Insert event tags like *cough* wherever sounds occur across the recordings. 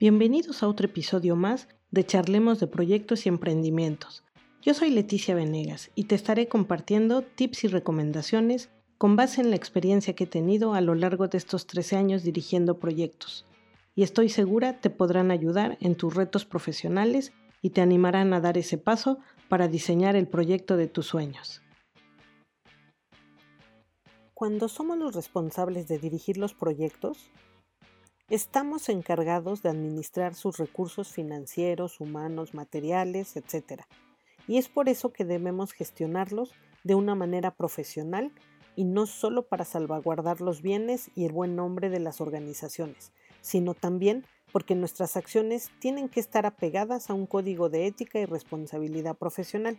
Bienvenidos a otro episodio más de Charlemos de Proyectos y Emprendimientos. Yo soy Leticia Venegas y te estaré compartiendo tips y recomendaciones con base en la experiencia que he tenido a lo largo de estos 13 años dirigiendo proyectos. Y estoy segura te podrán ayudar en tus retos profesionales y te animarán a dar ese paso para diseñar el proyecto de tus sueños. Cuando somos los responsables de dirigir los proyectos, estamos encargados de administrar sus recursos financieros, humanos, materiales, etc. Y es por eso que debemos gestionarlos de una manera profesional y no solo para salvaguardar los bienes y el buen nombre de las organizaciones, sino también porque nuestras acciones tienen que estar apegadas a un código de ética y responsabilidad profesional.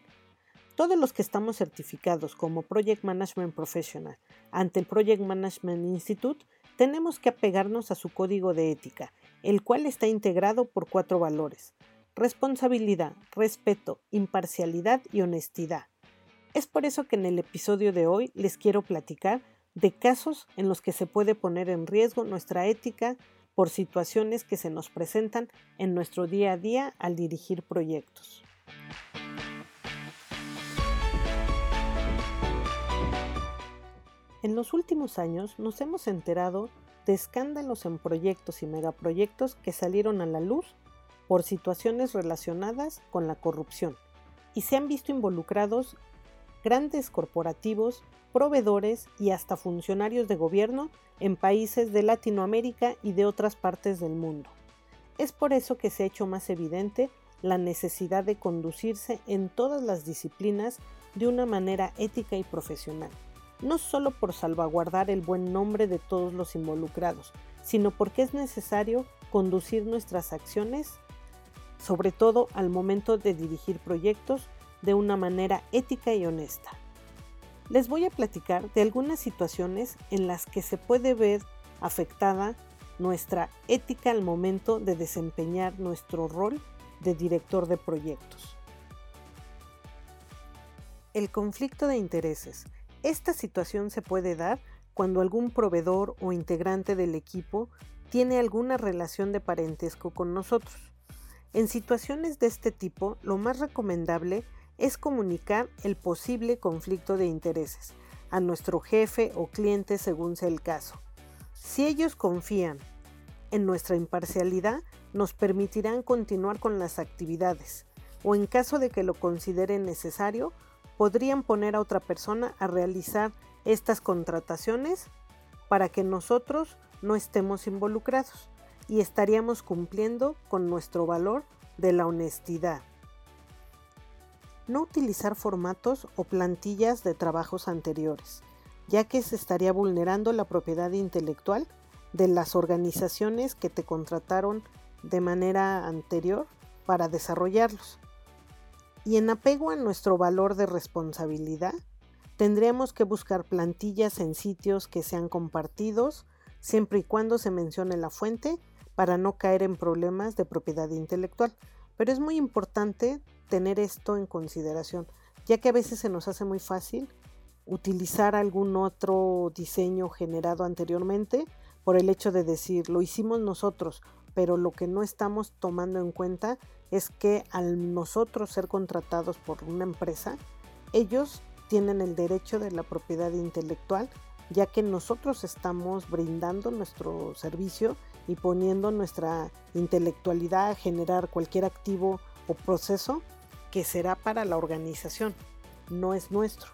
Todos los que estamos certificados como Project Management Professional ante el Project Management Institute tenemos que apegarnos a su código de ética, el cual está integrado por cuatro valores. Responsabilidad, respeto, imparcialidad y honestidad. Es por eso que en el episodio de hoy les quiero platicar de casos en los que se puede poner en riesgo nuestra ética por situaciones que se nos presentan en nuestro día a día al dirigir proyectos. En los últimos años nos hemos enterado de escándalos en proyectos y megaproyectos que salieron a la luz por situaciones relacionadas con la corrupción y se han visto involucrados grandes corporativos, proveedores y hasta funcionarios de gobierno en países de Latinoamérica y de otras partes del mundo. Es por eso que se ha hecho más evidente la necesidad de conducirse en todas las disciplinas de una manera ética y profesional no solo por salvaguardar el buen nombre de todos los involucrados, sino porque es necesario conducir nuestras acciones, sobre todo al momento de dirigir proyectos, de una manera ética y honesta. Les voy a platicar de algunas situaciones en las que se puede ver afectada nuestra ética al momento de desempeñar nuestro rol de director de proyectos. El conflicto de intereses esta situación se puede dar cuando algún proveedor o integrante del equipo tiene alguna relación de parentesco con nosotros. En situaciones de este tipo, lo más recomendable es comunicar el posible conflicto de intereses a nuestro jefe o cliente según sea el caso. Si ellos confían en nuestra imparcialidad, nos permitirán continuar con las actividades o en caso de que lo consideren necesario, podrían poner a otra persona a realizar estas contrataciones para que nosotros no estemos involucrados y estaríamos cumpliendo con nuestro valor de la honestidad. No utilizar formatos o plantillas de trabajos anteriores, ya que se estaría vulnerando la propiedad intelectual de las organizaciones que te contrataron de manera anterior para desarrollarlos. Y en apego a nuestro valor de responsabilidad, tendremos que buscar plantillas en sitios que sean compartidos, siempre y cuando se mencione la fuente, para no caer en problemas de propiedad intelectual. Pero es muy importante tener esto en consideración, ya que a veces se nos hace muy fácil utilizar algún otro diseño generado anteriormente por el hecho de decir lo hicimos nosotros pero lo que no estamos tomando en cuenta es que al nosotros ser contratados por una empresa, ellos tienen el derecho de la propiedad intelectual, ya que nosotros estamos brindando nuestro servicio y poniendo nuestra intelectualidad a generar cualquier activo o proceso que será para la organización, no es nuestro.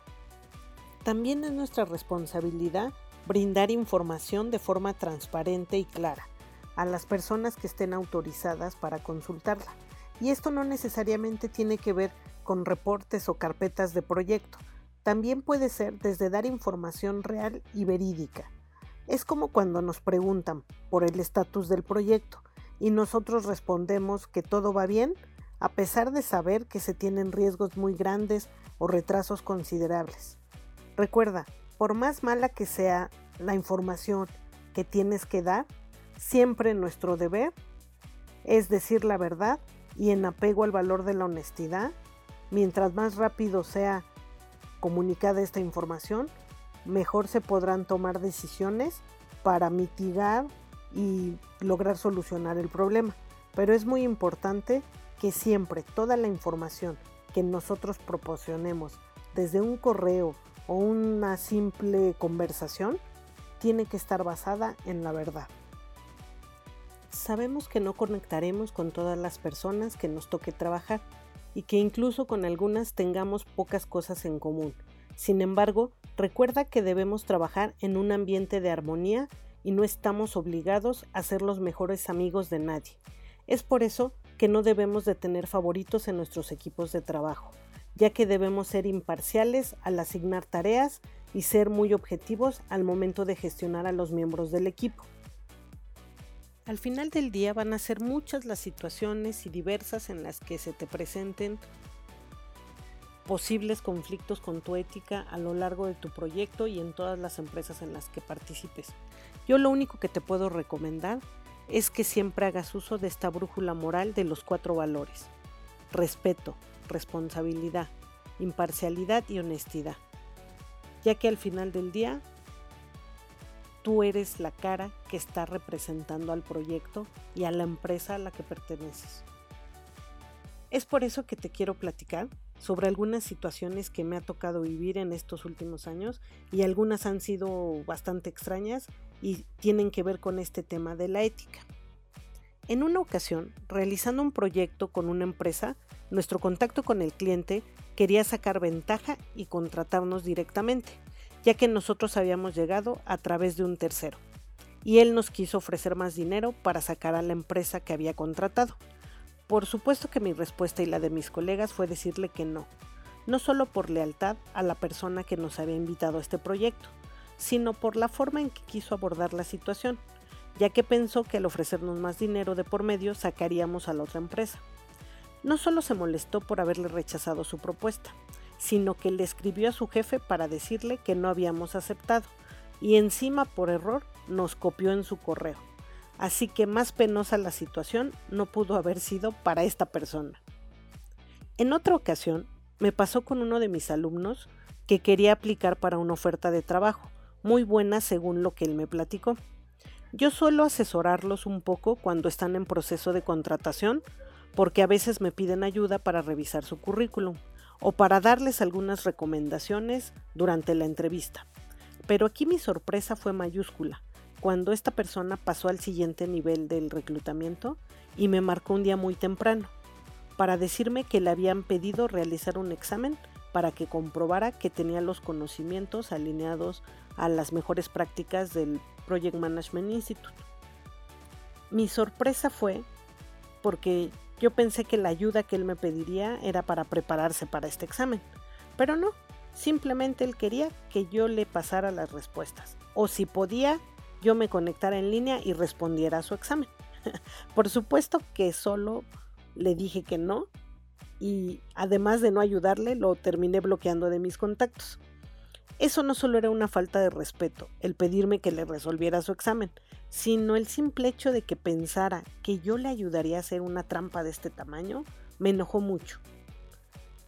También es nuestra responsabilidad brindar información de forma transparente y clara a las personas que estén autorizadas para consultarla. Y esto no necesariamente tiene que ver con reportes o carpetas de proyecto. También puede ser desde dar información real y verídica. Es como cuando nos preguntan por el estatus del proyecto y nosotros respondemos que todo va bien a pesar de saber que se tienen riesgos muy grandes o retrasos considerables. Recuerda, por más mala que sea la información que tienes que dar, Siempre nuestro deber es decir la verdad y en apego al valor de la honestidad. Mientras más rápido sea comunicada esta información, mejor se podrán tomar decisiones para mitigar y lograr solucionar el problema. pero es muy importante que siempre toda la información que nosotros proporcionemos desde un correo o una simple conversación tiene que estar basada en la verdad. Sabemos que no conectaremos con todas las personas que nos toque trabajar y que incluso con algunas tengamos pocas cosas en común. Sin embargo, recuerda que debemos trabajar en un ambiente de armonía y no estamos obligados a ser los mejores amigos de nadie. Es por eso que no debemos de tener favoritos en nuestros equipos de trabajo, ya que debemos ser imparciales al asignar tareas y ser muy objetivos al momento de gestionar a los miembros del equipo. Al final del día van a ser muchas las situaciones y diversas en las que se te presenten posibles conflictos con tu ética a lo largo de tu proyecto y en todas las empresas en las que participes. Yo lo único que te puedo recomendar es que siempre hagas uso de esta brújula moral de los cuatro valores. Respeto, responsabilidad, imparcialidad y honestidad. Ya que al final del día tú eres la cara que está representando al proyecto y a la empresa a la que perteneces. Es por eso que te quiero platicar sobre algunas situaciones que me ha tocado vivir en estos últimos años y algunas han sido bastante extrañas y tienen que ver con este tema de la ética. En una ocasión, realizando un proyecto con una empresa, nuestro contacto con el cliente quería sacar ventaja y contratarnos directamente ya que nosotros habíamos llegado a través de un tercero, y él nos quiso ofrecer más dinero para sacar a la empresa que había contratado. Por supuesto que mi respuesta y la de mis colegas fue decirle que no, no solo por lealtad a la persona que nos había invitado a este proyecto, sino por la forma en que quiso abordar la situación, ya que pensó que al ofrecernos más dinero de por medio sacaríamos a la otra empresa. No solo se molestó por haberle rechazado su propuesta, sino que le escribió a su jefe para decirle que no habíamos aceptado y encima por error nos copió en su correo. Así que más penosa la situación no pudo haber sido para esta persona. En otra ocasión, me pasó con uno de mis alumnos que quería aplicar para una oferta de trabajo, muy buena según lo que él me platicó. Yo suelo asesorarlos un poco cuando están en proceso de contratación, porque a veces me piden ayuda para revisar su currículum o para darles algunas recomendaciones durante la entrevista. Pero aquí mi sorpresa fue mayúscula, cuando esta persona pasó al siguiente nivel del reclutamiento y me marcó un día muy temprano, para decirme que le habían pedido realizar un examen para que comprobara que tenía los conocimientos alineados a las mejores prácticas del Project Management Institute. Mi sorpresa fue porque yo pensé que la ayuda que él me pediría era para prepararse para este examen, pero no, simplemente él quería que yo le pasara las respuestas, o si podía, yo me conectara en línea y respondiera a su examen. *laughs* Por supuesto que solo le dije que no y además de no ayudarle, lo terminé bloqueando de mis contactos. Eso no solo era una falta de respeto, el pedirme que le resolviera su examen, sino el simple hecho de que pensara que yo le ayudaría a hacer una trampa de este tamaño, me enojó mucho.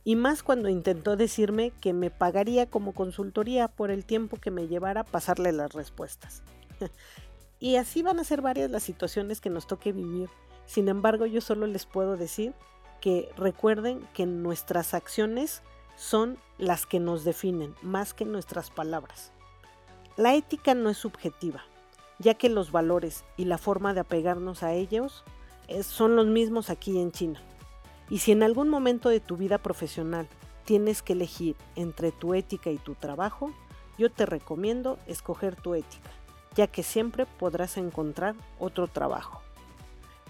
Y más cuando intentó decirme que me pagaría como consultoría por el tiempo que me llevara pasarle las respuestas. *laughs* y así van a ser varias las situaciones que nos toque vivir. Sin embargo, yo solo les puedo decir que recuerden que nuestras acciones son las que nos definen más que nuestras palabras. La ética no es subjetiva, ya que los valores y la forma de apegarnos a ellos eh, son los mismos aquí en China. Y si en algún momento de tu vida profesional tienes que elegir entre tu ética y tu trabajo, yo te recomiendo escoger tu ética, ya que siempre podrás encontrar otro trabajo.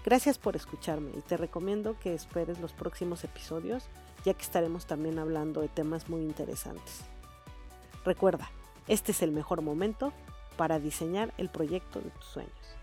Gracias por escucharme y te recomiendo que esperes los próximos episodios ya que estaremos también hablando de temas muy interesantes. Recuerda, este es el mejor momento para diseñar el proyecto de tus sueños.